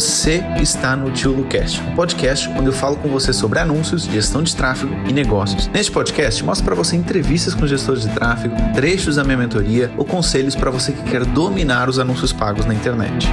Você está no Tio Lucast, um podcast onde eu falo com você sobre anúncios, gestão de tráfego e negócios. Neste podcast, mostro para você entrevistas com gestores de tráfego, trechos da minha mentoria ou conselhos para você que quer dominar os anúncios pagos na internet.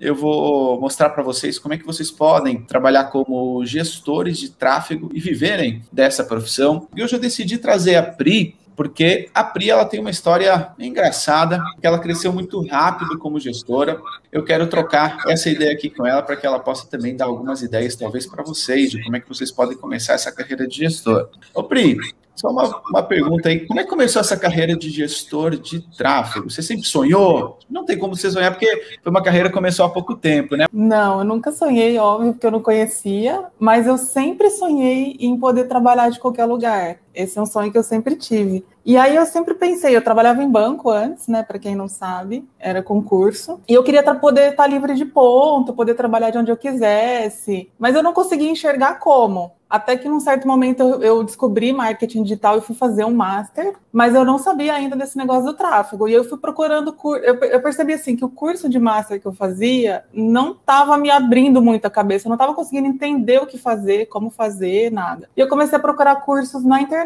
eu vou mostrar para vocês como é que vocês podem trabalhar como gestores de tráfego e viverem dessa profissão. E hoje eu decidi trazer a Pri porque a Pri ela tem uma história engraçada, que ela cresceu muito rápido como gestora. Eu quero trocar essa ideia aqui com ela para que ela possa também dar algumas ideias, talvez para vocês, de como é que vocês podem começar essa carreira de gestor. Ô Pri, só uma, uma pergunta aí, como é que começou essa carreira de gestor de tráfego? Você sempre sonhou? Não tem como você sonhar, porque foi uma carreira que começou há pouco tempo, né? Não, eu nunca sonhei, óbvio, porque eu não conhecia, mas eu sempre sonhei em poder trabalhar de qualquer lugar. Esse é um sonho que eu sempre tive. E aí eu sempre pensei, eu trabalhava em banco antes, né? Para quem não sabe, era concurso. E eu queria poder estar livre de ponto, poder trabalhar de onde eu quisesse, mas eu não conseguia enxergar como. Até que num certo momento eu, descobri marketing digital e fui fazer um master, mas eu não sabia ainda desse negócio do tráfego. E eu fui procurando. Eu, eu percebi assim que o curso de master que eu fazia não estava me abrindo muito a cabeça, eu não estava conseguindo entender o que fazer, como fazer, nada. E eu comecei a procurar cursos na internet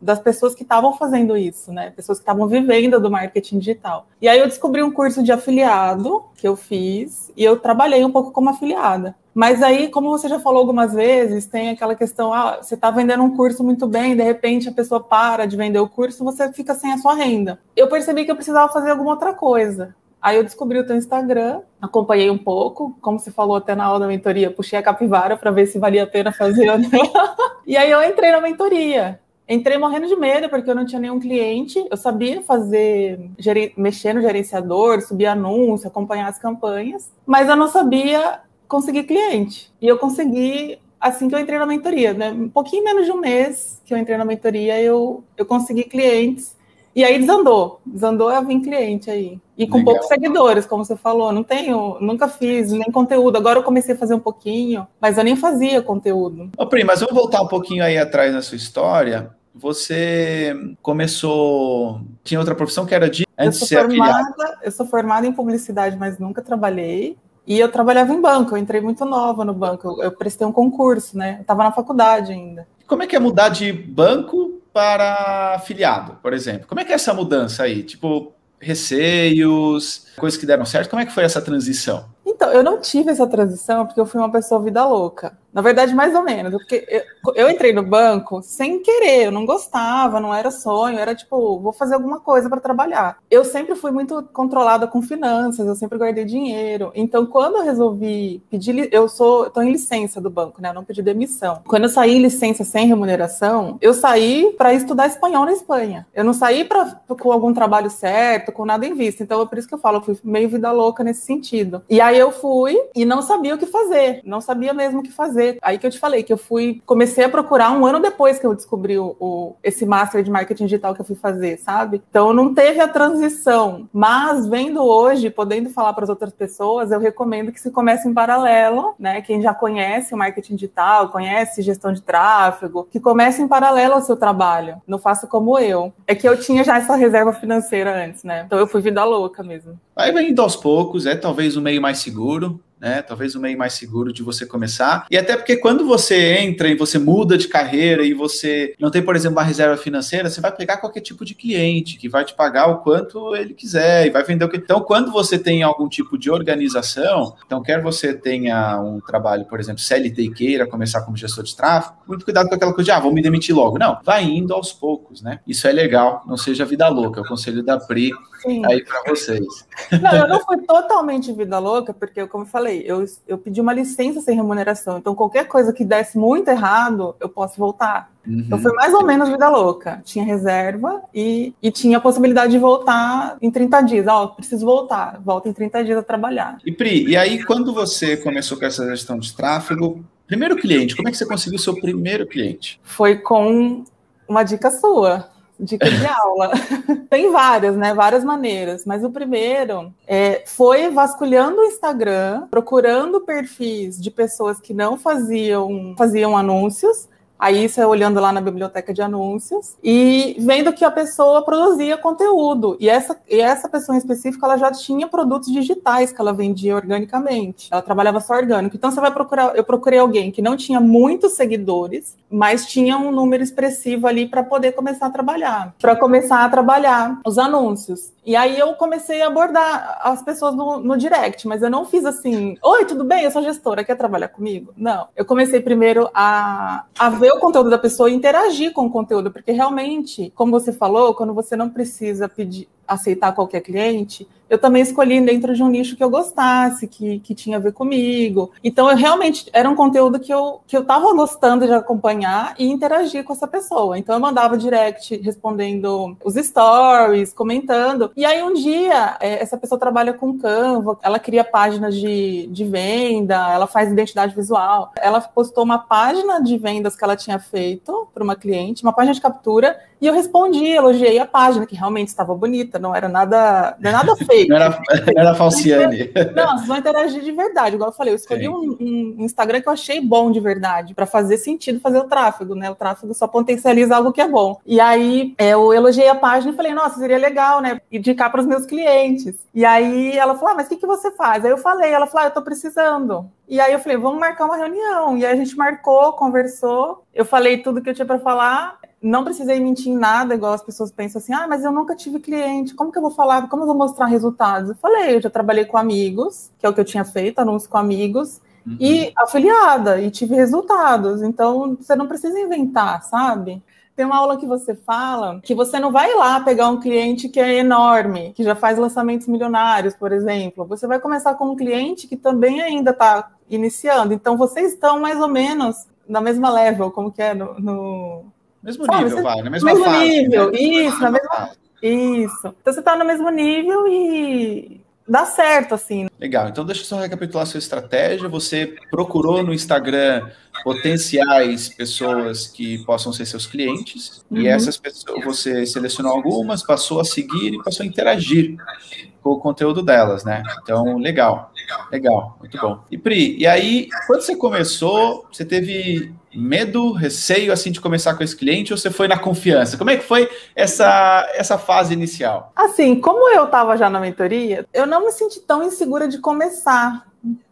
das pessoas que estavam fazendo isso, né? Pessoas que estavam vivendo do marketing digital. E aí eu descobri um curso de afiliado que eu fiz e eu trabalhei um pouco como afiliada. Mas aí, como você já falou algumas vezes, tem aquela questão, ah, você está vendendo um curso muito bem, de repente a pessoa para de vender o curso, você fica sem a sua renda. Eu percebi que eu precisava fazer alguma outra coisa. Aí eu descobri o teu Instagram, acompanhei um pouco, como você falou até na aula da mentoria, puxei a capivara para ver se valia a pena fazer. e aí eu entrei na mentoria. Entrei morrendo de medo porque eu não tinha nenhum cliente. Eu sabia fazer, mexer no gerenciador, subir anúncio, acompanhar as campanhas, mas eu não sabia conseguir cliente. E eu consegui assim que eu entrei na mentoria, né? Um pouquinho menos de um mês que eu entrei na mentoria, eu, eu consegui clientes. E aí desandou, desandou eu vim cliente aí. E com Legal. poucos seguidores, como você falou, não tenho, nunca fiz nem conteúdo. Agora eu comecei a fazer um pouquinho, mas eu nem fazia conteúdo. Ô, Pri, mas vamos voltar um pouquinho aí atrás na sua história. Você começou. Tinha outra profissão que era de. Antes eu, sou formada, eu sou formada em publicidade, mas nunca trabalhei. E eu trabalhava em banco, eu entrei muito nova no banco. Eu, eu prestei um concurso, né? Eu estava na faculdade ainda. Como é que é mudar de banco para afiliado, por exemplo? Como é que é essa mudança aí? Tipo, receios, coisas que deram certo? Como é que foi essa transição? Então, eu não tive essa transição porque eu fui uma pessoa vida louca. Na verdade, mais ou menos, porque eu, eu, entrei no banco sem querer, eu não gostava, não era sonho, era tipo, vou fazer alguma coisa para trabalhar. Eu sempre fui muito controlada com finanças, eu sempre guardei dinheiro. Então, quando eu resolvi pedir, eu sou, estou em licença do banco, né? Eu não pedi demissão. Quando eu saí em licença sem remuneração, eu saí para estudar espanhol na Espanha. Eu não saí para com algum trabalho certo, com nada em vista. Então, é por isso que eu falo, eu fui meio vida louca nesse sentido. E aí eu fui e não sabia o que fazer, não sabia mesmo o que fazer Aí que eu te falei que eu fui, comecei a procurar um ano depois que eu descobri o, o esse master de marketing digital que eu fui fazer, sabe? Então não teve a transição, mas vendo hoje, podendo falar para as outras pessoas, eu recomendo que se comece em paralelo, né? Quem já conhece o marketing digital, conhece gestão de tráfego, que comece em paralelo ao seu trabalho. Não faça como eu. É que eu tinha já essa reserva financeira antes, né? Então eu fui vida louca mesmo. Aí vem indo aos poucos, é talvez o meio mais seguro, né? Talvez um meio mais seguro de você começar. E até porque quando você entra e você muda de carreira e você não tem, por exemplo, uma reserva financeira, você vai pegar qualquer tipo de cliente que vai te pagar o quanto ele quiser e vai vender o que. Então, quando você tem algum tipo de organização, então quer você tenha um trabalho, por exemplo, CLT e queira começar como gestor de tráfego, muito cuidado com aquela coisa de, ah, vou me demitir logo. Não, vai indo aos poucos, né? Isso é legal, não seja vida louca. É o conselho da Pri Sim. aí para vocês. Não, eu não fui totalmente vida louca, porque, como eu falei, falei, eu, eu pedi uma licença sem remuneração. Então, qualquer coisa que desse muito errado, eu posso voltar. Uhum. Então, foi mais ou menos vida louca. Tinha reserva e, e tinha a possibilidade de voltar em 30 dias. Ó, oh, preciso voltar. Volta em 30 dias a trabalhar. E Pri, e aí, quando você começou com essa gestão de tráfego, primeiro cliente, como é que você conseguiu o seu primeiro cliente? Foi com uma dica sua dica de aula. Tem várias, né? Várias maneiras. Mas o primeiro é, foi vasculhando o Instagram, procurando perfis de pessoas que não faziam, faziam anúncios Aí isso é olhando lá na biblioteca de anúncios e vendo que a pessoa produzia conteúdo. E essa, e essa pessoa em específico, ela já tinha produtos digitais que ela vendia organicamente. Ela trabalhava só orgânico. Então você vai procurar, eu procurei alguém que não tinha muitos seguidores, mas tinha um número expressivo ali para poder começar a trabalhar. Para começar a trabalhar os anúncios. E aí eu comecei a abordar as pessoas no, no direct, mas eu não fiz assim, oi, tudo bem? Eu sou gestora, quer trabalhar comigo? Não. Eu comecei primeiro a, a ver o conteúdo da pessoa e interagir com o conteúdo, porque realmente, como você falou, quando você não precisa pedir, aceitar qualquer cliente, eu também escolhi dentro de um nicho que eu gostasse, que, que tinha a ver comigo. Então, eu realmente era um conteúdo que eu que eu estava gostando de acompanhar e interagir com essa pessoa. Então, eu mandava direct respondendo os stories, comentando. E aí, um dia, é, essa pessoa trabalha com Canva, ela cria páginas de, de venda, ela faz identidade visual. Ela postou uma página de vendas que ela tinha feito para uma cliente, uma página de captura, e eu respondi, elogiei a página, que realmente estava bonita, não era nada, não era nada fake. não, era, era falciane. Não, vocês vão interagir de verdade. Igual eu falei, eu escolhi um, um, Instagram que eu achei bom de verdade, para fazer sentido fazer o tráfego, né? O tráfego só potencializa algo que é bom. E aí é, eu elogiei a página e falei, nossa, seria legal, né? Indicar para os meus clientes. E aí ela falou, ah, mas o que, que você faz? Aí eu falei, ela falou, ah, eu tô precisando. E aí eu falei, vamos marcar uma reunião. E aí a gente marcou, conversou. Eu falei tudo que eu tinha para falar não precisei mentir em nada, igual as pessoas pensam assim, ah, mas eu nunca tive cliente, como que eu vou falar, como eu vou mostrar resultados? Eu falei, eu já trabalhei com amigos, que é o que eu tinha feito, anúncio com amigos, uhum. e afiliada, e tive resultados, então você não precisa inventar, sabe? Tem uma aula que você fala que você não vai lá pegar um cliente que é enorme, que já faz lançamentos milionários, por exemplo. Você vai começar com um cliente que também ainda está iniciando. Então, vocês estão mais ou menos na mesma level, como que é no, no mesmo Sabe, nível, vai, na mesma mesmo fase. nível, né? isso, na mesma. Isso. Então você está no mesmo nível e dá certo, assim. Legal. Então deixa eu só recapitular a sua estratégia. Você procurou no Instagram potenciais pessoas que possam ser seus clientes, uhum. e essas pessoas você selecionou algumas, passou a seguir e passou a interagir com o conteúdo delas, né? Então, legal, legal, muito bom. E Pri, e aí, quando você começou, você teve medo, receio assim de começar com esse cliente ou você foi na confiança? Como é que foi essa, essa fase inicial? Assim, como eu estava já na mentoria, eu não me senti tão insegura de começar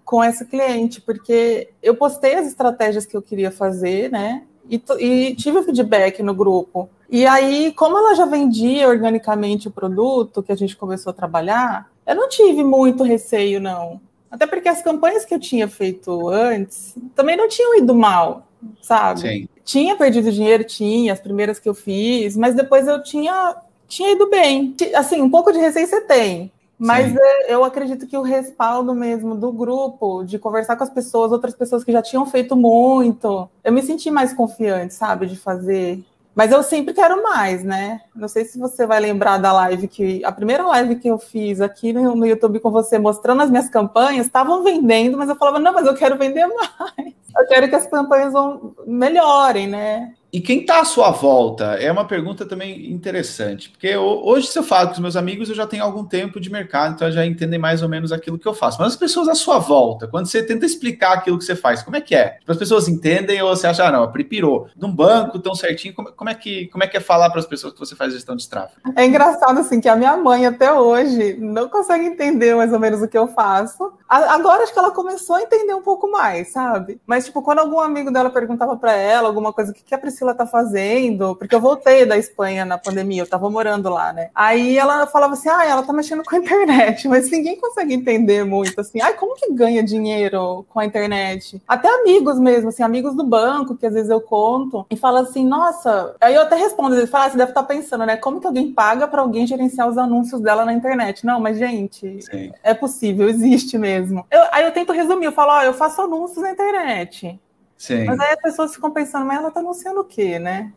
com esse cliente, porque eu postei as estratégias que eu queria fazer, né? E, e tive feedback no grupo. E aí, como ela já vendia organicamente o produto que a gente começou a trabalhar, eu não tive muito receio, não. Até porque as campanhas que eu tinha feito antes também não tinham ido mal sabe? Sim. Tinha perdido dinheiro, tinha, as primeiras que eu fiz, mas depois eu tinha, tinha ido bem. Assim, um pouco de receio você tem, mas Sim. eu acredito que o respaldo mesmo do grupo, de conversar com as pessoas, outras pessoas que já tinham feito muito, eu me senti mais confiante, sabe, de fazer. Mas eu sempre quero mais, né? Não sei se você vai lembrar da live que. A primeira live que eu fiz aqui no, no YouTube com você, mostrando as minhas campanhas, estavam vendendo, mas eu falava, não, mas eu quero vender mais. Eu quero que as campanhas vão, melhorem, né? E quem está à sua volta? É uma pergunta também interessante, porque hoje, se eu falo com os meus amigos, eu já tenho algum tempo de mercado, então já entendem mais ou menos aquilo que eu faço. Mas as pessoas à sua volta, quando você tenta explicar aquilo que você faz, como é que é? Tipo, as pessoas entendem ou você acha, ah, não, a Pri pirou. Num banco tão certinho, como, como, é que, como é que é falar para as pessoas que você faz gestão de tráfego? É engraçado, assim, que a minha mãe até hoje não consegue entender mais ou menos o que eu faço. Agora acho que ela começou a entender um pouco mais, sabe? Mas, tipo, quando algum amigo dela perguntava para ela alguma coisa, o que, que a Priscila Priscila tá fazendo, porque eu voltei da Espanha na pandemia, eu tava morando lá, né? Aí ela falava assim: ah, ela tá mexendo com a internet, mas ninguém consegue entender muito assim. Ai, como que ganha dinheiro com a internet? Até amigos mesmo, assim, amigos do banco, que às vezes eu conto, e fala assim: nossa. Aí eu até respondo, eles falam, ah, você deve estar tá pensando, né? Como que alguém paga para alguém gerenciar os anúncios dela na internet? Não, mas, gente, Sim. é possível, existe mesmo. Eu, aí eu tento resumir, eu falo, ó, eu faço anúncios na internet. Sim. Mas aí as pessoas ficam pensando, mas ela está anunciando o quê, né?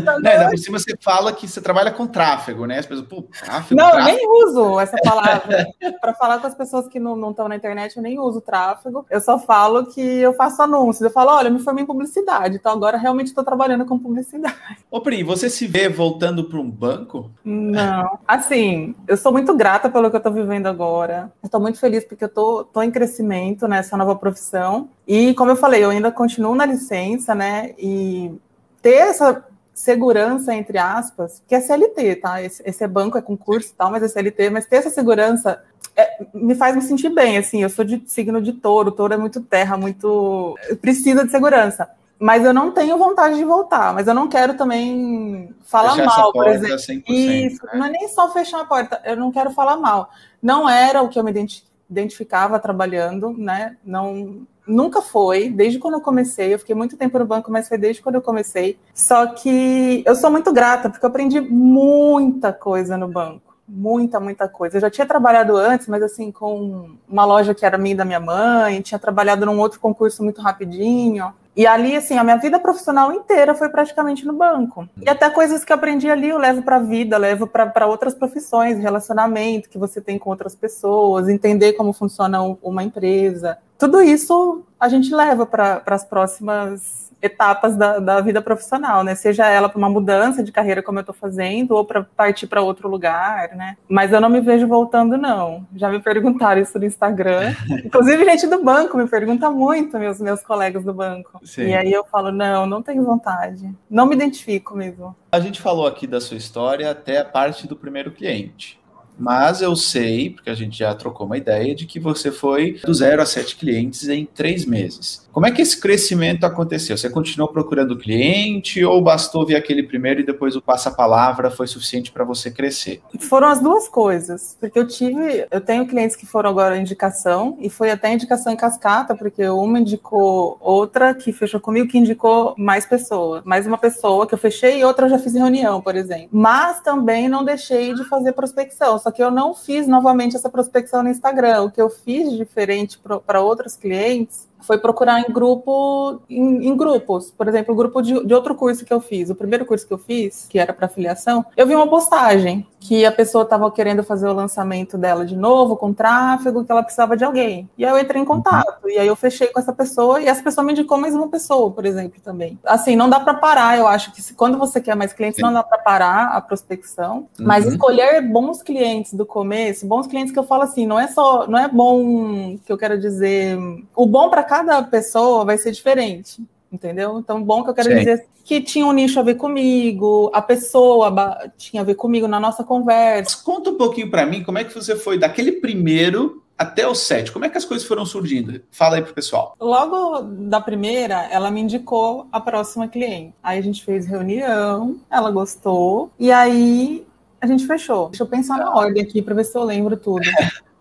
Não, ainda por cima você fala que você trabalha com tráfego, né? As pessoas, pô, tráfego. Não, tráfego. eu nem uso essa palavra. Para falar com as pessoas que não estão na internet, eu nem uso tráfego. Eu só falo que eu faço anúncios. Eu falo, olha, eu me formei em publicidade, então agora realmente estou trabalhando com publicidade. Ô, Pri, você se vê voltando para um banco? Não. Assim, eu sou muito grata pelo que eu estou vivendo agora. Estou muito feliz porque eu tô, tô em crescimento nessa nova profissão. E, como eu falei, eu ainda continuo na licença, né? E ter essa segurança, entre aspas, que é CLT, tá? Esse, esse é banco, é concurso e tal, mas é CLT, mas ter essa segurança é, me faz me sentir bem, assim, eu sou de signo de touro, touro é muito terra, muito... precisa de segurança. Mas eu não tenho vontade de voltar, mas eu não quero também falar Fechar mal, por exemplo. 100%, Isso, né? não é nem só fechar a porta, eu não quero falar mal. Não era o que eu me identi- identificava trabalhando, né? Não, nunca foi, desde quando eu comecei. Eu fiquei muito tempo no banco, mas foi desde quando eu comecei. Só que eu sou muito grata, porque eu aprendi muita coisa no banco. Muita, muita coisa. Eu já tinha trabalhado antes, mas assim, com uma loja que era minha e da minha mãe, tinha trabalhado num outro concurso muito rapidinho. E ali, assim, a minha vida profissional inteira foi praticamente no banco. E até coisas que eu aprendi ali eu levo para a vida, levo para outras profissões, relacionamento que você tem com outras pessoas, entender como funciona um- uma empresa. Tudo isso a gente leva para as próximas etapas da, da vida profissional, né? Seja ela para uma mudança de carreira, como eu estou fazendo, ou para partir para outro lugar, né? Mas eu não me vejo voltando, não. Já me perguntaram isso no Instagram. Inclusive, gente do banco me pergunta muito, meus, meus colegas do banco. Sim. E aí eu falo, não, não tenho vontade. Não me identifico mesmo. A gente falou aqui da sua história até a parte do primeiro cliente. Mas eu sei, porque a gente já trocou uma ideia, de que você foi do zero a sete clientes em três meses. Como é que esse crescimento aconteceu? Você continuou procurando cliente ou bastou ver aquele primeiro e depois o passa-palavra foi suficiente para você crescer? Foram as duas coisas, porque eu tive, eu tenho clientes que foram agora indicação, e foi até indicação em cascata, porque uma indicou outra que fechou comigo, que indicou mais pessoas, mais uma pessoa que eu fechei e outra eu já fiz reunião, por exemplo. Mas também não deixei de fazer prospecção, só que eu não fiz novamente essa prospecção no Instagram. O que eu fiz diferente para outros clientes foi procurar em grupo, em, em grupos. Por exemplo, o grupo de, de, outro curso que eu fiz, o primeiro curso que eu fiz, que era para afiliação, eu vi uma postagem que a pessoa estava querendo fazer o lançamento dela de novo, com tráfego, que ela precisava de alguém. E aí eu entrei em contato, e aí eu fechei com essa pessoa, e essa pessoa me indicou mais uma pessoa, por exemplo, também. Assim, não dá para parar, eu acho que se, quando você quer mais clientes, Sim. não dá para parar a prospecção, uhum. mas escolher bons clientes do começo, bons clientes que eu falo assim, não é só, não é bom, que eu quero dizer, o bom para cada pessoa vai ser diferente, entendeu? Então, bom que eu quero Sim. dizer que tinha um nicho a ver comigo, a pessoa tinha a ver comigo na nossa conversa. Conta um pouquinho para mim como é que você foi daquele primeiro até o sete. Como é que as coisas foram surgindo? Fala aí pro pessoal. Logo da primeira, ela me indicou a próxima cliente. Aí a gente fez reunião, ela gostou, e aí a gente fechou. Deixa eu pensar na ordem aqui para ver se eu lembro tudo.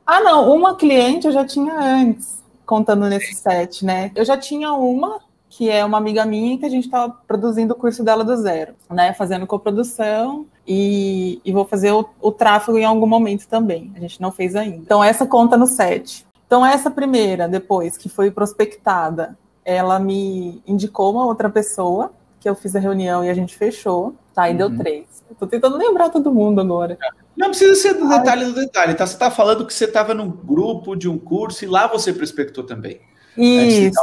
Ah, não, uma cliente eu já tinha antes contando nesse set, né? Eu já tinha uma, que é uma amiga minha, que a gente estava produzindo o curso dela do zero, né? Fazendo coprodução e, e vou fazer o, o, tráfego em algum momento também. A gente não fez ainda. Então, essa conta no set. Então, essa primeira, depois, que foi prospectada, ela me indicou uma outra pessoa, que eu fiz a reunião e a gente fechou, tá? E uhum. deu três. Eu tô tentando lembrar todo mundo agora. Não precisa ser do detalhe do detalhe, tá? Você tá falando que você estava num grupo de um curso e lá você prospectou também. Isso.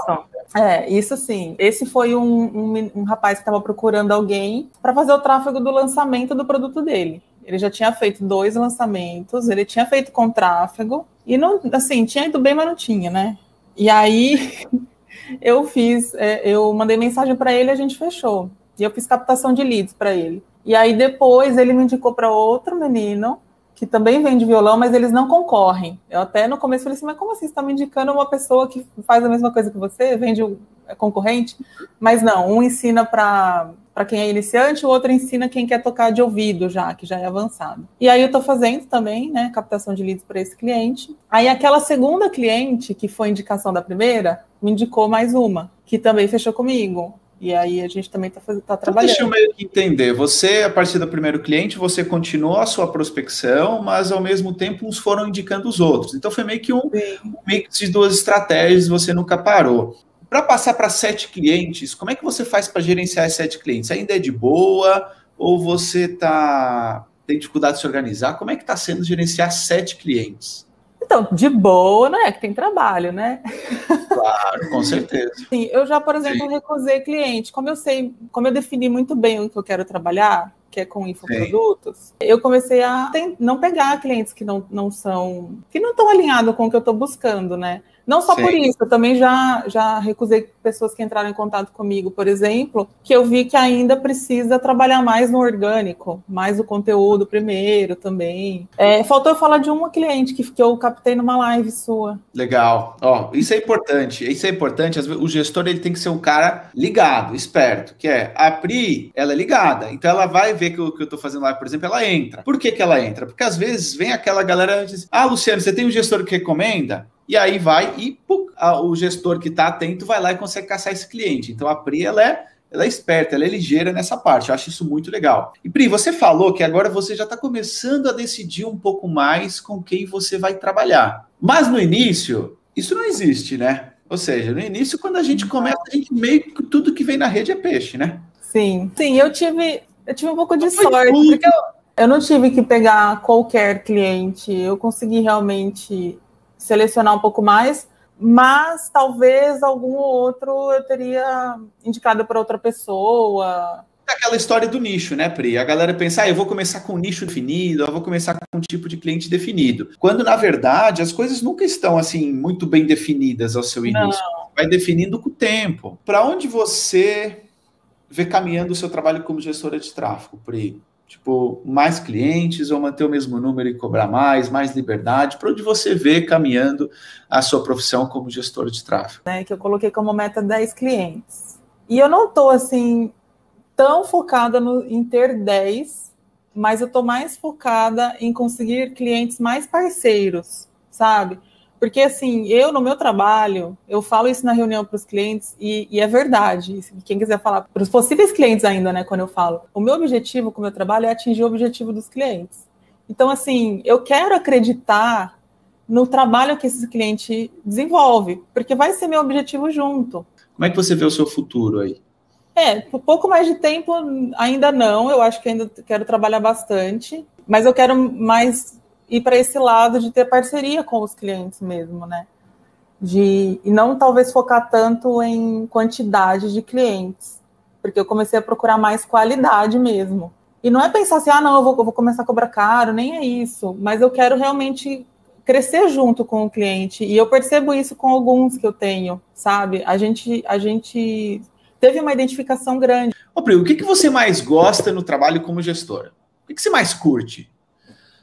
É, isso sim. Esse foi um, um, um rapaz que estava procurando alguém para fazer o tráfego do lançamento do produto dele. Ele já tinha feito dois lançamentos, ele tinha feito com tráfego, e não, assim, tinha ido bem, mas não tinha, né? E aí eu fiz, é, eu mandei mensagem para ele a gente fechou. E eu fiz captação de leads para ele. E aí depois ele me indicou para outro menino que também vende violão, mas eles não concorrem. Eu até no começo falei assim, mas como assim? Você está me indicando uma pessoa que faz a mesma coisa que você, vende é concorrente? Mas não, um ensina para para quem é iniciante, o outro ensina quem quer tocar de ouvido já, que já é avançado. E aí eu estou fazendo também, né, captação de leads para esse cliente. Aí aquela segunda cliente, que foi indicação da primeira, me indicou mais uma, que também fechou comigo. E aí a gente também está tá trabalhando. Então, deixa eu meio que entender. Você, a partir do primeiro cliente, você continuou a sua prospecção, mas ao mesmo tempo uns foram indicando os outros. Então foi meio que um, um mix de duas estratégias, você nunca parou. Para passar para sete clientes, como é que você faz para gerenciar sete clientes? Ainda é de boa? Ou você tá, tem dificuldade de se organizar? Como é que está sendo gerenciar sete clientes? Então, de boa, não é que tem trabalho, né? Claro, com certeza. Sim, eu já, por exemplo, Sim. recusei cliente. Como eu sei, como eu defini muito bem o que eu quero trabalhar, que é com infoprodutos, Sim. eu comecei a não pegar clientes que não, não são, que não estão alinhados com o que eu estou buscando, né? Não só Sim. por isso, eu também já, já recusei pessoas que entraram em contato comigo, por exemplo, que eu vi que ainda precisa trabalhar mais no orgânico, mais o conteúdo primeiro também. É, faltou eu falar de uma cliente que, que eu captei numa live sua. Legal. Ó, isso é importante. Isso é importante. O gestor ele tem que ser um cara ligado, esperto, que é a Pri, ela é ligada. Então ela vai ver que o que eu estou fazendo lá, por exemplo, ela entra. Por que, que ela entra? Porque às vezes vem aquela galera e diz: Ah, Luciano, você tem um gestor que recomenda? E aí vai e a, o gestor que está atento vai lá e consegue caçar esse cliente. Então a Pri ela é, ela é esperta, ela é ligeira nessa parte. Eu acho isso muito legal. E Pri, você falou que agora você já está começando a decidir um pouco mais com quem você vai trabalhar. Mas no início, isso não existe, né? Ou seja, no início, quando a gente começa, a gente meio que tudo que vem na rede é peixe, né? Sim, sim, eu tive, eu tive um pouco de sorte, porque eu, eu não tive que pegar qualquer cliente, eu consegui realmente selecionar um pouco mais, mas talvez algum outro eu teria indicado para outra pessoa. É aquela história do nicho, né, Pri? A galera pensa, ah, eu vou começar com um nicho definido, eu vou começar com um tipo de cliente definido. Quando, na verdade, as coisas nunca estão, assim, muito bem definidas ao seu início. Não. Vai definindo com o tempo. Para onde você vê caminhando o seu trabalho como gestora de tráfego, Pri? Tipo, mais clientes ou manter o mesmo número e cobrar mais, mais liberdade? Para onde você vê caminhando a sua profissão como gestor de tráfego? É, que eu coloquei como meta 10 clientes. E eu não estou, assim, tão focada no, em ter 10, mas eu estou mais focada em conseguir clientes mais parceiros, sabe? Porque, assim, eu no meu trabalho, eu falo isso na reunião para os clientes e, e, é verdade. Quem quiser falar para os possíveis clientes ainda, né, quando eu falo, o meu objetivo com o meu trabalho é atingir o objetivo dos clientes. Então, assim, eu quero acreditar no trabalho que esse cliente desenvolve, porque vai ser meu objetivo junto. Como é que você vê o seu futuro aí? É, por pouco mais de tempo ainda não, eu acho que ainda quero trabalhar bastante, mas eu quero mais ir para esse lado de ter parceria com os clientes mesmo, né? De, e não talvez focar tanto em quantidade de clientes, porque eu comecei a procurar mais qualidade mesmo. E não é pensar assim, ah, não, eu vou, eu vou começar a cobrar caro, nem é isso, mas eu quero realmente crescer junto com o cliente. E eu percebo isso com alguns que eu tenho, sabe? A gente, a gente teve uma identificação grande. Ô, Pri, o que, que você mais gosta no trabalho como gestora? O que, que você mais curte?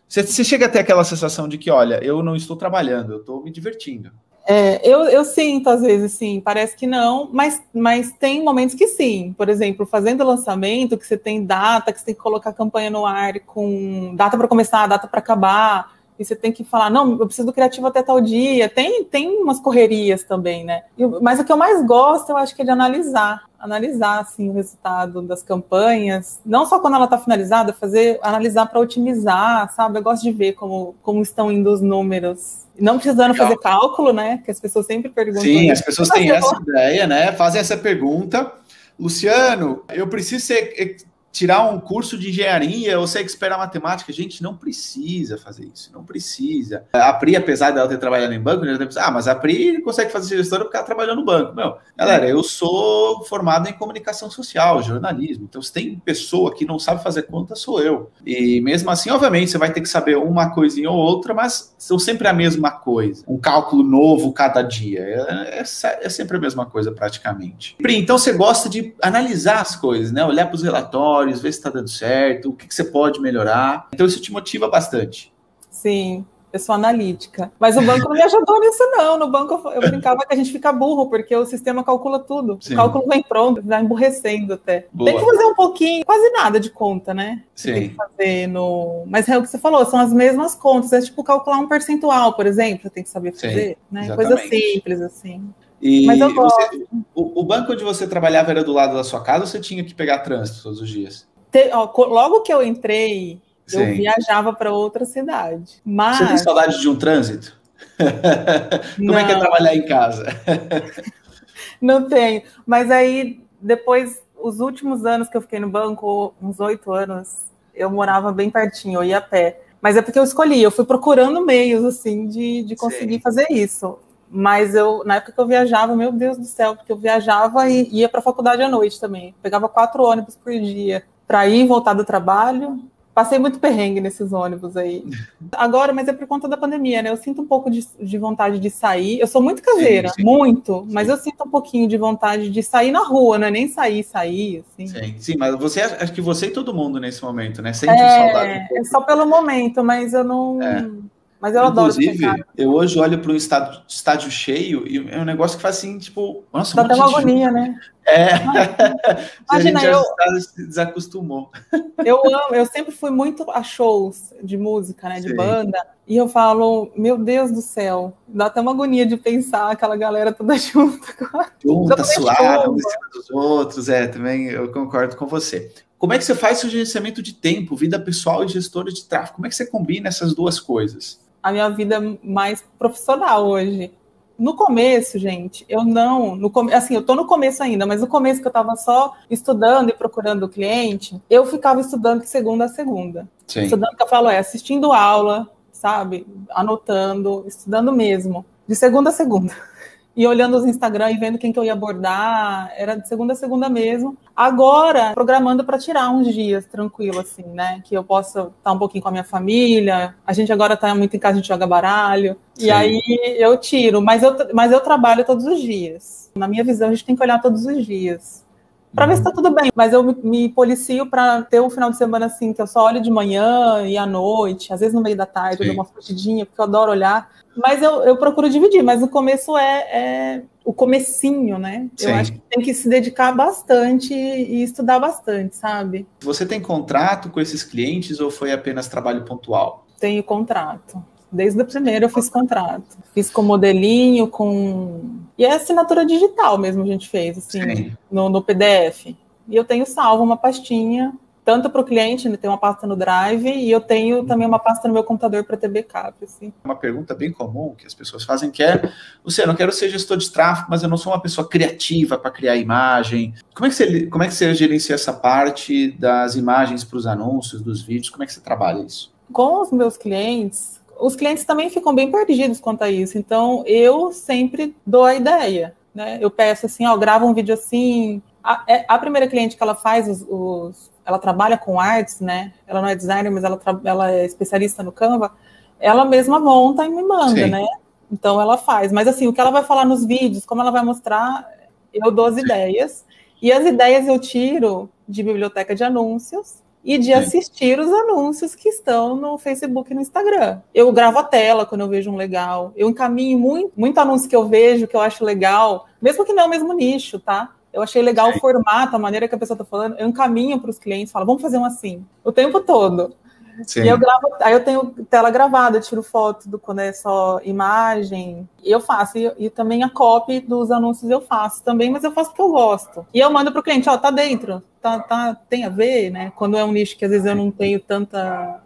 Você, você chega até aquela sensação de que, olha, eu não estou trabalhando, eu estou me divertindo. É, eu, eu sinto, às vezes, sim, parece que não, mas, mas tem momentos que sim. Por exemplo, fazendo lançamento, que você tem data, que você tem que colocar a campanha no ar com data para começar, data para acabar e você tem que falar, não, eu preciso do criativo até tal dia. Tem, tem umas correrias também, né? mas o que eu mais gosto, eu acho que é de analisar, analisar assim o resultado das campanhas, não só quando ela está finalizada, fazer analisar para otimizar, sabe? Eu gosto de ver como, como estão indo os números. Não precisando Legal. fazer cálculo, né? Que as pessoas sempre perguntam. Sim, as pessoas têm essa ideia, né? Fazem essa pergunta. Luciano, eu preciso ser tirar um curso de engenharia ou ser expert matemática. Gente, não precisa fazer isso, não precisa. A Pri, apesar dela ter trabalhado em banco, já tem ah, mas a Pri consegue fazer gestora porque ela trabalhou no banco. Meu, galera, eu sou formado em comunicação social, jornalismo. Então, se tem pessoa que não sabe fazer conta, sou eu. E mesmo assim, obviamente, você vai ter que saber uma coisinha ou outra, mas são sempre a mesma coisa. Um cálculo novo cada dia. É, é, é sempre a mesma coisa, praticamente. Pri, então você gosta de analisar as coisas, né? Olhar para os relatórios relatórios, ver se está dando certo, o que, que você pode melhorar. Então, isso te motiva bastante. Sim, eu sou analítica. Mas o banco não me ajudou nisso, não. No banco eu brincava que a gente fica burro, porque o sistema calcula tudo. Sim. O cálculo vem pronto, vai emburrecendo até. Boa. Tem que fazer um pouquinho, quase nada de conta, né? Sim. Tem que fazer no. Mas é o que você falou, são as mesmas contas. É tipo calcular um percentual, por exemplo, tem que saber fazer, Sim, né? Coisa simples, assim. E Mas eu você, o, o, banco onde você trabalhava era do lado da sua casa ou você tinha que pegar trânsito todos os dias? Te, ó, logo que eu entrei, Sim. eu viajava para outra cidade. Mas... Você tem saudade de um trânsito? Como Não. é que é trabalhar em casa? Não tenho. Mas aí, depois, os últimos anos que eu fiquei no banco, uns oito anos, eu morava bem pertinho, eu ia a pé. Mas é porque eu escolhi, eu fui procurando meios, assim, de, de conseguir Sim. fazer isso. Mas eu, na época que eu viajava, meu Deus do céu, porque eu viajava e ia para a faculdade à noite também. Pegava quatro ônibus por dia para ir e voltar do trabalho. Passei muito perrengue nesses ônibus aí. Agora, mas é por conta da pandemia, né? Eu sinto um pouco de, de vontade de sair. Eu sou muito caseira, sim, sim. muito, sim. mas eu sinto um pouquinho de vontade de sair na rua, não é nem sair, sair, assim. Sim, sim mas você, acho que você e todo mundo nesse momento, né? Sente é, saudade. Um é só pelo momento, mas eu não. É. Mas eu Inclusive, adoro. eu hoje olho para um estádio, estádio cheio e é um negócio que faz assim, tipo, nossa, Dá até uma agonia, né? É. a gente eu, se desacostumou. Eu amo, eu sempre fui muito a shows de música, né? De Sim. banda. E eu falo, meu Deus do céu, dá até uma agonia de pensar aquela galera toda junta. Junta, suada, um em cima dos outros. É, também eu concordo com você. Como é que você faz seu gerenciamento de tempo, vida pessoal e gestora de tráfego? Como é que você combina essas duas coisas? A minha vida mais profissional hoje. No começo, gente, eu não, no assim, eu tô no começo ainda, mas no começo que eu estava só estudando e procurando o cliente, eu ficava estudando de segunda a segunda. Sim. Estudando que eu falo é assistindo aula, sabe? Anotando, estudando mesmo, de segunda a segunda e olhando os Instagram e vendo quem que eu ia abordar, era de segunda a segunda mesmo. Agora, programando para tirar uns dias tranquilo, assim, né? Que eu possa estar tá um pouquinho com a minha família. A gente agora está muito em casa, a gente joga baralho. Sim. E aí eu tiro, mas eu, mas eu trabalho todos os dias. Na minha visão, a gente tem que olhar todos os dias para ver se tá tudo bem. Mas eu me, policio para ter um final de semana assim, que eu só olho de manhã e à noite, às vezes no meio da tarde, Sim. eu dou uma fugidinha, porque eu adoro olhar. Mas eu, eu procuro dividir, mas no começo é, é o comecinho, né? Sim. Eu acho que tem que se dedicar bastante e estudar bastante, sabe? Você tem contrato com esses clientes ou foi apenas trabalho pontual? Tenho contrato. Desde o primeiro eu fiz contrato. Fiz com modelinho, com. E é assinatura digital mesmo a gente fez, assim, no, no, PDF. E eu tenho salvo uma pastinha, tanto para o cliente, né, tem uma pasta no Drive, e eu tenho também uma pasta no meu computador para ter backup. Assim. Uma pergunta bem comum que as pessoas fazem que é: você, eu não quero ser gestor de tráfego, mas eu não sou uma pessoa criativa para criar imagem. Como é, que você, como é que você gerencia essa parte das imagens para os anúncios, dos vídeos? Como é que você trabalha isso? Com os meus clientes, os clientes também ficam bem perdidos quanto a isso. Então, eu sempre dou a ideia, né? Eu peço assim, ó, grava um vídeo assim. A, é, a primeira cliente que ela faz os, os, ela trabalha com artes, né? Ela não é designer, mas ela, ela é especialista no Canva. Ela mesma monta e me manda, Sim. né? Então ela faz. Mas assim, o que ela vai falar nos vídeos, como ela vai mostrar, eu dou as ideias. E as ideias eu tiro de biblioteca de anúncios e de assistir os anúncios que estão no Facebook e no Instagram. Eu gravo a tela quando eu vejo um legal. Eu encaminho muito, muito anúncio que eu vejo, que eu acho legal, mesmo que não é o mesmo nicho, tá? Eu achei legal Sim. o formato, a maneira que a pessoa está falando. Eu encaminho para os clientes, falo, vamos fazer um assim, o tempo todo. Sim. E eu gravo, aí eu tenho tela gravada, eu tiro foto do quando é só imagem, eu faço. E, e, também a copy dos anúncios eu faço também, mas eu faço porque eu gosto. E eu mando para o cliente, ó, tá dentro, tá, tá, tem a ver, né? Quando é um nicho que às vezes eu não tenho tanta.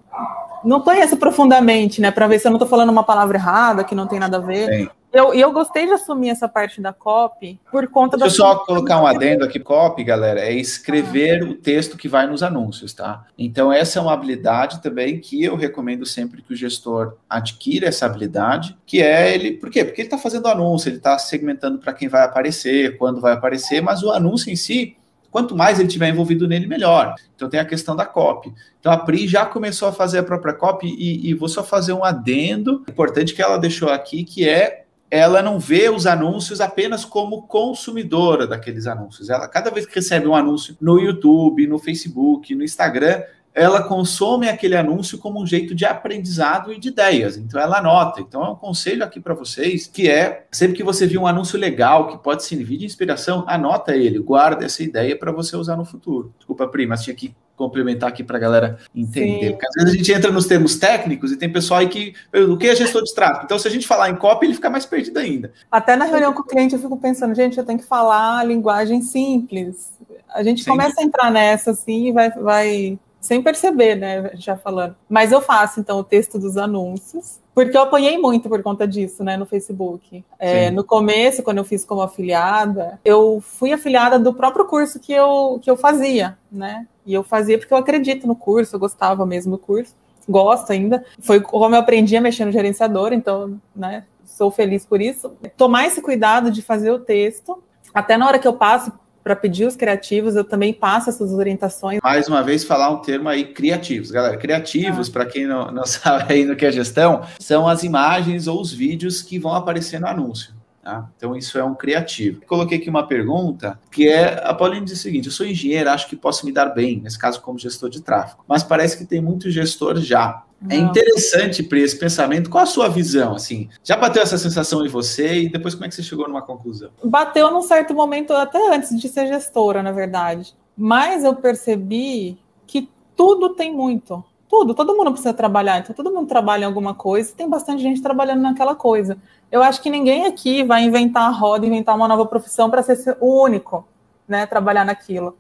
Não conheço profundamente, né? Para ver se eu não estou falando uma palavra errada, que não tem nada a ver. Sim. Eu, eu gostei de assumir essa parte da copy por conta da. Deixa eu só colocar um adendo aqui. Copy, galera, é escrever ah. o texto que vai nos anúncios, tá? Então, essa é uma habilidade também que eu recomendo sempre que o gestor adquira essa habilidade, que é ele. Por quê? Porque ele está fazendo anúncio, ele está segmentando para quem vai aparecer, quando vai aparecer, mas o anúncio em si. Quanto mais ele tiver envolvido nele, melhor. Então tem a questão da copy. Então a Pri já começou a fazer a própria copy e, e vou só fazer um adendo importante que ela deixou aqui, que é ela não vê os anúncios apenas como consumidora daqueles anúncios. Ela, cada vez que recebe um anúncio no YouTube, no Facebook, no Instagram, ela consome aquele anúncio como um jeito de aprendizado e de ideias. Então ela anota. Então é um conselho aqui para vocês que é sempre que você vir um anúncio legal que pode servir de inspiração, anota ele, guarda essa ideia para você usar no futuro. Desculpa, prima, tinha que complementar aqui para a galera entender. Sim. Porque às vezes a gente entra nos termos técnicos e tem pessoal aí que. O que é gestor de tráfego? Então, se a gente falar em copy, ele fica mais perdido ainda. Até na reunião com o cliente, eu fico pensando, gente, eu tenho que falar linguagem simples. A gente Sim. começa a entrar nessa assim e vai, vai sem perceber, né? Já falando. Mas eu faço, então, o texto dos anúncios, porque eu apanhei muito por conta disso, né, no Facebook. É, no começo, quando eu fiz como afiliada, eu fui afiliada do próprio curso que eu, que eu fazia, né? E eu fazia porque eu acredito no curso, eu gostava mesmo do curso, gosto ainda. Foi como eu aprendi a mexer no gerenciador, então, né, sou feliz por isso. Tomar esse cuidado de fazer o texto, até na hora que eu passo para pedir os criativos, eu também passo essas orientações. Mais uma vez, falar um termo aí, criativos. Galera, criativos, ah. para quem não, não sabe aí no que é gestão, são as imagens ou os vídeos que vão aparecer no anúncio. Tá? Então, isso é um criativo. Coloquei aqui uma pergunta, que é, a Pauline diz o seguinte, eu sou engenheiro, acho que posso me dar bem, nesse caso como gestor de tráfego, mas parece que tem muito gestor já. É Não. É interessante, Pri, esse pensamento. Qual a sua visão? Assim, já bateu essa sensação em você e depois como é que você chegou numa conclusão? Bateu num certo momento, até antes de ser gestora, na verdade. Mas eu percebi que tudo tem muito. Tudo, todo mundo precisa trabalhar, então todo mundo trabalha em alguma coisa, tem bastante gente trabalhando naquela coisa. Eu acho que ninguém aqui vai inventar a roda, inventar uma nova profissão para ser o único, né, trabalhar naquilo.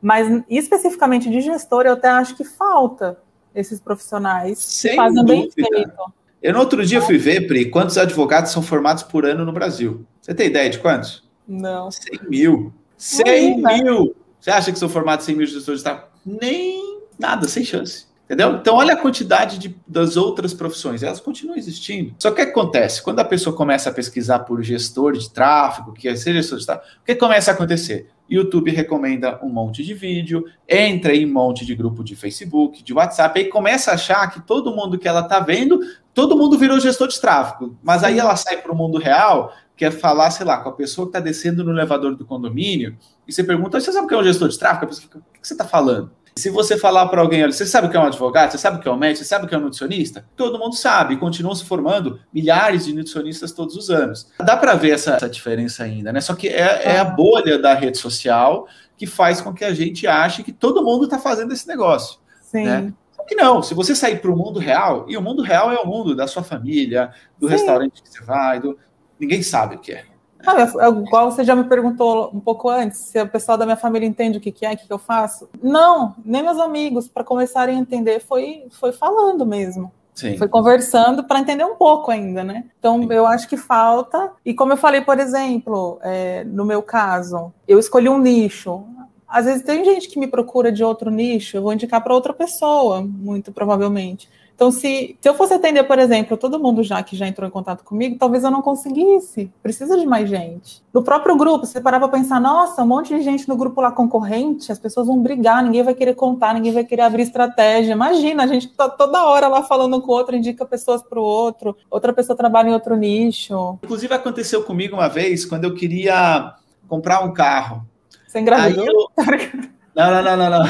Mas especificamente de gestor, eu até acho que falta esses profissionais Sem que fazem dúvida. bem feito. Eu no outro dia fui ver, Pri, quantos advogados são formados por ano no Brasil. Você tem ideia de quantos? Não. 100 mil. 100 mil! Você acha que são formados 100 mil gestores de Estado? Nem nada, sem chance. Entendeu? Então, olha a quantidade de, das outras profissões, elas continuam existindo. Só que o que acontece? Quando a pessoa começa a pesquisar por gestor de tráfego, que é ser gestor de tráfego, o que começa a acontecer? YouTube recomenda um monte de vídeo, entra em um monte de grupo de Facebook, de WhatsApp, e começa a achar que todo mundo que ela está vendo, todo mundo virou gestor de tráfego. Mas aí ela sai para o mundo real, quer falar, sei lá, com a pessoa que está descendo no elevador do condomínio, e você pergunta, você sabe o que é um gestor de tráfego? A pessoa fica, o que você está falando? Se você falar para alguém, olha, você sabe o que é um advogado? Você sabe o que é um médico? Você sabe o que é um nutricionista? Todo mundo sabe, continuam se formando milhares de nutricionistas todos os anos. Dá para ver essa, essa, diferença ainda, né? Só que é, é, a bolha da rede social que faz com que a gente ache que todo mundo está fazendo esse negócio. Sim. Né? Só que não, se você sair para o mundo real, e o mundo real é o mundo da sua família, do Sim. restaurante que você vai, do... ninguém sabe o que é. Ah, é, igual você já me perguntou um pouco antes, se o pessoal da minha família entende o que, que é, o que, que eu faço. Não, nem meus amigos, para começarem a entender, foi, foi falando mesmo. Sim. Foi conversando para entender um pouco ainda, né? Então, Sim. eu acho que falta. E como eu falei, por exemplo, é, no meu caso, eu escolhi um nicho. Às vezes tem gente que me procura de outro nicho, eu vou indicar para outra pessoa, muito provavelmente. Então, se, se eu fosse atender, por exemplo, todo mundo já que já entrou em contato comigo, talvez eu não conseguisse. Precisa de mais gente. No próprio grupo, você parar para pensar, nossa, um monte de gente no grupo lá concorrente, as pessoas vão brigar, ninguém vai querer contar, ninguém vai querer abrir estratégia. Imagina, a gente tá toda hora lá falando com o outro, indica pessoas para o outro, outra pessoa trabalha em outro nicho. Inclusive, aconteceu comigo uma vez, quando eu queria comprar um carro. Você engravidou? Eu... Não, não, não, não, não.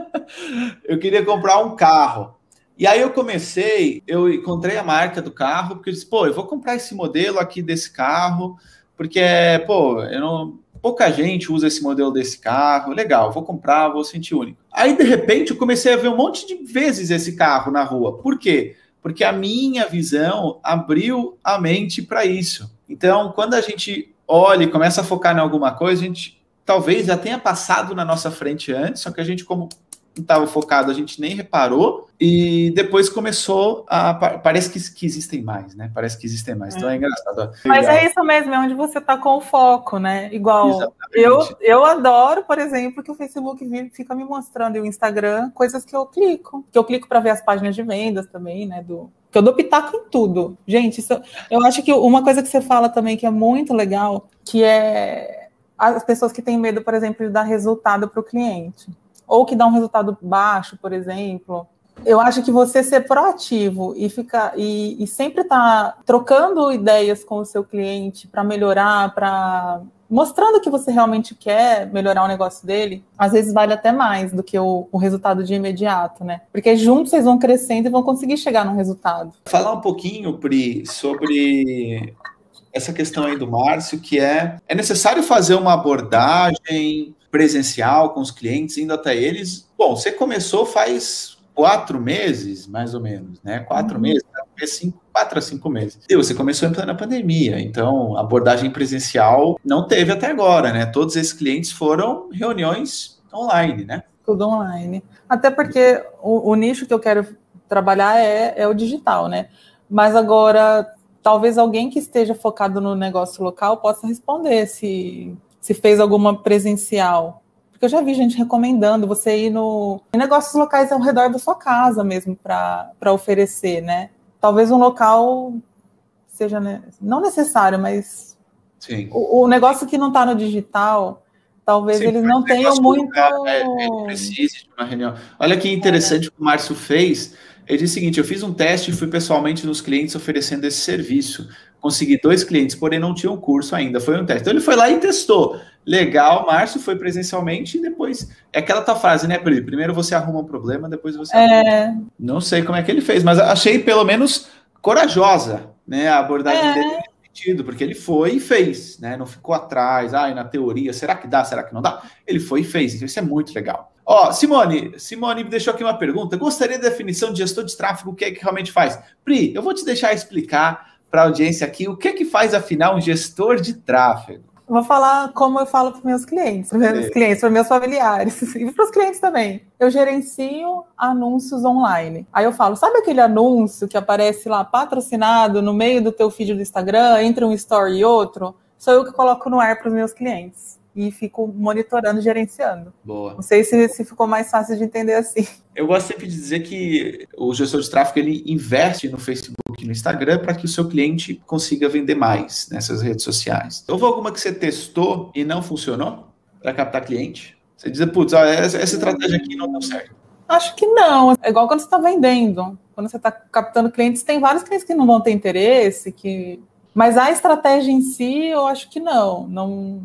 eu queria comprar um carro. E aí eu comecei, eu encontrei a marca do carro, porque eu disse, pô, eu vou comprar esse modelo aqui desse carro, porque, pô, eu não, pouca gente usa esse modelo desse carro, legal, vou comprar, vou sentir único. Aí, de repente, eu comecei a ver um monte de vezes esse carro na rua. Por quê? Porque a minha visão abriu a mente para isso. Então, quando a gente olha e começa a focar em alguma coisa, a gente talvez já tenha passado na nossa frente antes, só que a gente, como estava focado, a gente nem reparou, e depois começou a. Parece que, que existem mais, né? Parece que existem mais. Então é, é engraçado. Mas é isso mesmo, é onde você está com o foco, né? Igual eu, eu adoro, por exemplo, que o Facebook fica me mostrando e o Instagram coisas que eu clico. Que eu clico para ver as páginas de vendas também, né? Do, que eu dou pitaco em tudo. Gente, isso, eu acho que uma coisa que você fala também que é muito legal, que é as pessoas que têm medo, por exemplo, de dar resultado para o cliente ou que dá um resultado baixo, por exemplo. Eu acho que você ser proativo e ficar e, e sempre estar tá trocando ideias com o seu cliente para melhorar, para mostrando que você realmente quer melhorar o negócio dele, às vezes vale até mais do que o, o, resultado de imediato, né? Porque juntos vocês vão crescendo e vão conseguir chegar num resultado. Falar um pouquinho, Pri, sobre essa questão aí do Márcio, que é é necessário fazer uma abordagem presencial com os clientes, indo até eles. Bom, você começou faz quatro meses, mais ou menos, né? Quatro uhum. meses, cinco, quatro a cinco meses. E você começou em plena pandemia, então abordagem presencial não teve até agora, né? Todos esses clientes foram reuniões online, né? Tudo online. Até porque o, o nicho que eu quero trabalhar é, é o digital, né? Mas agora, talvez alguém que esteja focado no negócio local possa responder se, se fez alguma presencial. Porque eu já vi gente recomendando você ir no em negócios locais ao redor da sua casa mesmo para oferecer, né? Talvez um local seja né, não necessário, mas o, o, negócio que não está no digital, talvez Sim, eles não tenham muito. É, precise de uma reunião. Olha que interessante é. que o Márcio fez ele disse o seguinte: eu fiz um teste e fui pessoalmente nos clientes oferecendo esse serviço. Consegui dois clientes, porém não tinham curso ainda. Foi um teste. Então ele foi lá e testou. Legal, Márcio foi presencialmente e depois. É aquela tua frase, né, Pri? Primeiro você arruma um problema, depois você. É... Não sei como é que ele fez, mas achei pelo menos corajosa, né? A abordagem é... dele sentido, porque ele foi e fez, né? Não ficou atrás, ai, na teoria, será que dá, será que não dá? Ele foi e fez, então isso é muito legal. Ó, Simone, Simone me deixou aqui uma pergunta. Gostaria da definição de gestor de tráfego, o que é que realmente faz? Pri, eu vou te deixar explicar para a audiência aqui o que é que faz, afinal, um gestor de tráfego. Vou falar como eu falo para meus clientes, para meus é. clientes, para meus familiares e para os clientes também. Eu gerencio anúncios online. Aí eu falo, sabe aquele anúncio que aparece lá patrocinado no meio do teu feed do Instagram, entre um story e outro? Sou eu que coloco no ar para os meus clientes e fico monitorando, gerenciando. Boa. Não sei se, se ficou mais fácil de entender assim. Eu gosto sempre de dizer que o gestor de tráfego ele investe no Facebook e no Instagram para que o seu cliente consiga vender mais nessas redes sociais. Houve alguma que você testou e não funcionou para captar cliente? Você diz, putz, essa, essa estratégia aqui não deu certo. Acho que não. É igual quando você está vendendo. Quando você está captando clientes, tem vários clientes que não vão ter interesse, que mas a estratégia em si, eu acho que não. Não,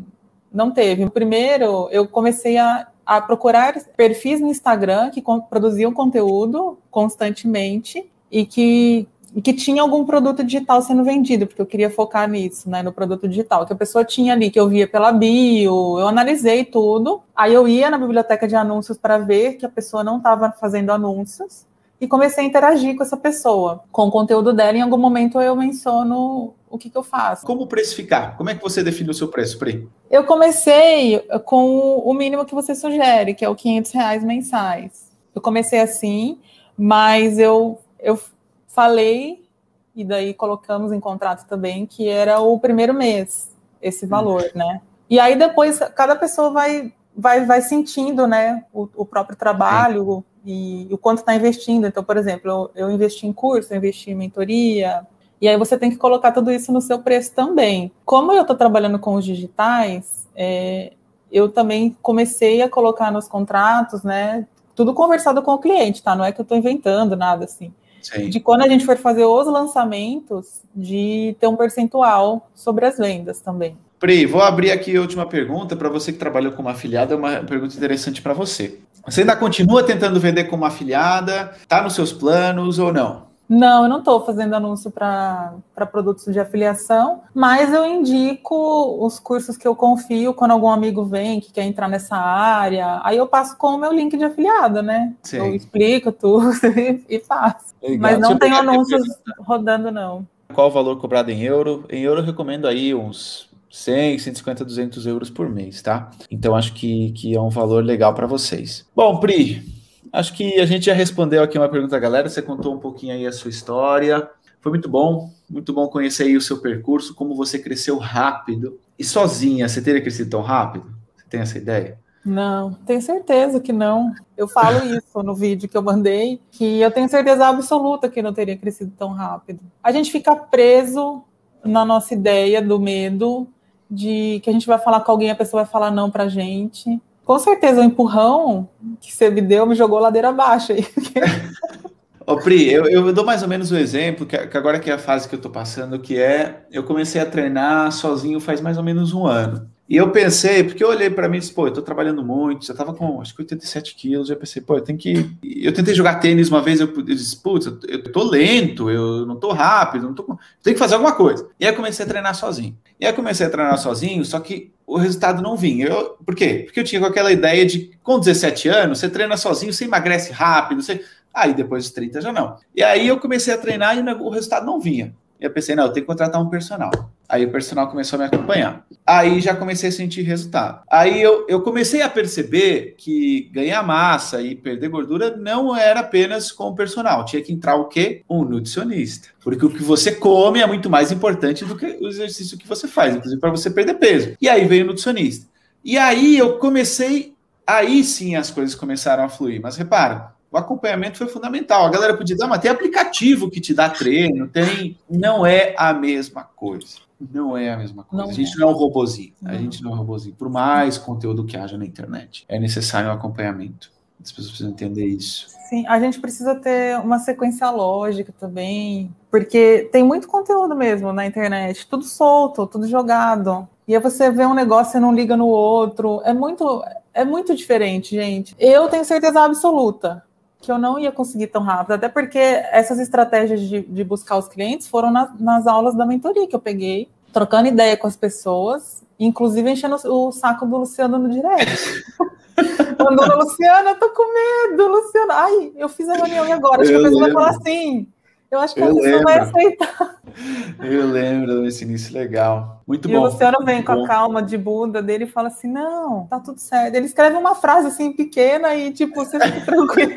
não teve. Primeiro, eu comecei a, a procurar perfis no Instagram que produziam conteúdo constantemente e que, e que tinha algum produto digital sendo vendido, porque eu queria focar nisso, né, no produto digital, que a pessoa tinha ali, que eu via pela bio, eu analisei tudo, aí eu ia na biblioteca de anúncios para ver que a pessoa não estava fazendo anúncios, e comecei a interagir com essa pessoa, com o conteúdo dela. Em algum momento eu menciono o que, que eu faço. Como precificar? Como é que você define o seu preço, Pri? Eu comecei com o mínimo que você sugere, que é o 500 reais mensais. Eu comecei assim, mas eu, eu falei, e daí colocamos em contrato também, que era o primeiro mês, esse hum. valor, hum. né? E aí depois, cada pessoa vai, vai, vai sentindo, né, o, o próprio trabalho, e o quanto está investindo. Então, por exemplo, eu, eu, investi em curso, eu investi em mentoria, e aí você tem que colocar tudo isso no seu preço também. Como eu estou trabalhando com os digitais, é, eu também comecei a colocar nos contratos, né? Tudo conversado com o cliente, tá? Não é que eu estou inventando nada assim. Sim. De quando a gente for fazer os lançamentos, de ter um percentual sobre as vendas também. Pri, vou abrir aqui a última pergunta para você que trabalhou como afiliada, é uma pergunta interessante para você. Você ainda continua tentando vender como afiliada? Está nos seus planos ou não? Não, eu não estou fazendo anúncio para produtos de afiliação, mas eu indico os cursos que eu confio quando algum amigo vem que quer entrar nessa área. Aí eu passo com o meu link de afiliada, né? Sim. Eu explico tudo e faço. Legal. Mas não tenho anúncios rodando, não. Qual o valor cobrado em euro? Em euro eu recomendo aí uns 100, 150, 200 euros por mês, tá? Então acho que, que é um valor legal para vocês. Bom, Pri, acho que a gente já respondeu aqui uma pergunta da galera. Você contou um pouquinho aí a sua história. Foi muito bom, muito bom conhecer aí o seu percurso, como você cresceu rápido. E sozinha, você teria crescido tão rápido? Você tem essa ideia? Não, tenho certeza que não. Eu falo isso no vídeo que eu mandei, que eu tenho certeza absoluta que não teria crescido tão rápido. A gente fica preso na nossa ideia do medo, de que a gente vai falar com alguém, a pessoa vai falar não pra gente. Com certeza, o empurrão que você me deu me jogou ladeira abaixo aí. Ô, Pri, eu, eu dou mais ou menos um exemplo, que, agora que é a fase que eu tô passando, que é, eu comecei a treinar sozinho faz mais ou menos um ano. E eu pensei, porque eu olhei para mim e disse, pô, eu tô trabalhando muito, já tava com acho que 87 quilos, já pensei, pô, eu tenho que. Eu tentei jogar tênis uma vez, eu, eu disse, putz, eu, tô lento, eu não tô rápido, não tô. Eu tenho que fazer alguma coisa. E aí comecei a treinar sozinho. E aí comecei a treinar sozinho, só que o resultado não vinha. Eu, por quê? Porque eu tinha aquela ideia de, com 17 anos, você treina sozinho, você emagrece rápido, você. Aí depois dos 30 já não. E aí eu comecei a treinar e o resultado não vinha. E eu pensei, não, eu tenho que contratar um personal. Aí o personal começou a me acompanhar. Aí já comecei a sentir resultado. Aí eu, eu comecei a perceber que ganhar massa e perder gordura não era apenas com o personal. Tinha que entrar o quê? Um nutricionista. Porque o que você come é muito mais importante do que o exercício que você faz, inclusive para você perder peso. E aí veio o nutricionista. E aí eu comecei, aí sim as coisas começaram a fluir. Mas repara, o acompanhamento foi fundamental. A galera podia dar, mas tem aplicativo que te dá treino, tem. Não é a mesma coisa. Não é a mesma coisa. Não a gente é. não é um robozinho. Não. A gente não é um robozinho. Por mais conteúdo que haja na internet, é necessário um acompanhamento. As pessoas precisam entender isso. Sim, a gente precisa ter uma sequência lógica também, porque tem muito conteúdo mesmo na internet, tudo solto, tudo jogado. E aí você vê um negócio e não liga no outro. É muito, é muito diferente, gente. Eu tenho certeza absoluta que eu não ia conseguir tão rápido, até porque essas estratégias de, de buscar os clientes foram na, nas aulas da mentoria que eu peguei, trocando ideia com as pessoas, inclusive enchendo o saco do Luciano no direct. Mandando, Luciano, eu tô com medo, Luciano. Ai, eu fiz a reunião agora, acho eu que a pessoa vai falar assim. Eu acho que eu a pessoa lembro. vai aceitar. Eu lembro desse início legal. Muito e bom. E o Luciano vem com a calma de bunda dele e fala assim: não, tá tudo certo. Ele escreve uma frase assim pequena e tipo, você fica tranquilo.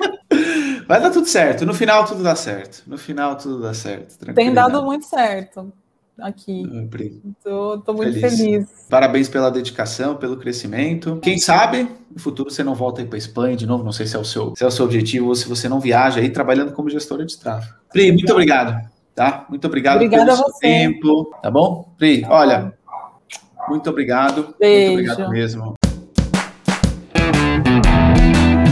Vai dar tudo certo. No final tudo dá certo. No final tudo dá certo. Tem dado muito certo aqui. Estou muito feliz. feliz. Parabéns pela dedicação, pelo crescimento. Quem sabe no futuro você não volta aí para Espanha de novo. Não sei se é o seu, se é o seu objetivo ou se você não viaja aí trabalhando como gestora de tráfego. Pri, muito obrigado. Tá? Muito obrigado Obrigada pelo seu tempo. Tá bom? Pri, olha, muito obrigado. Beijo. Muito obrigado mesmo.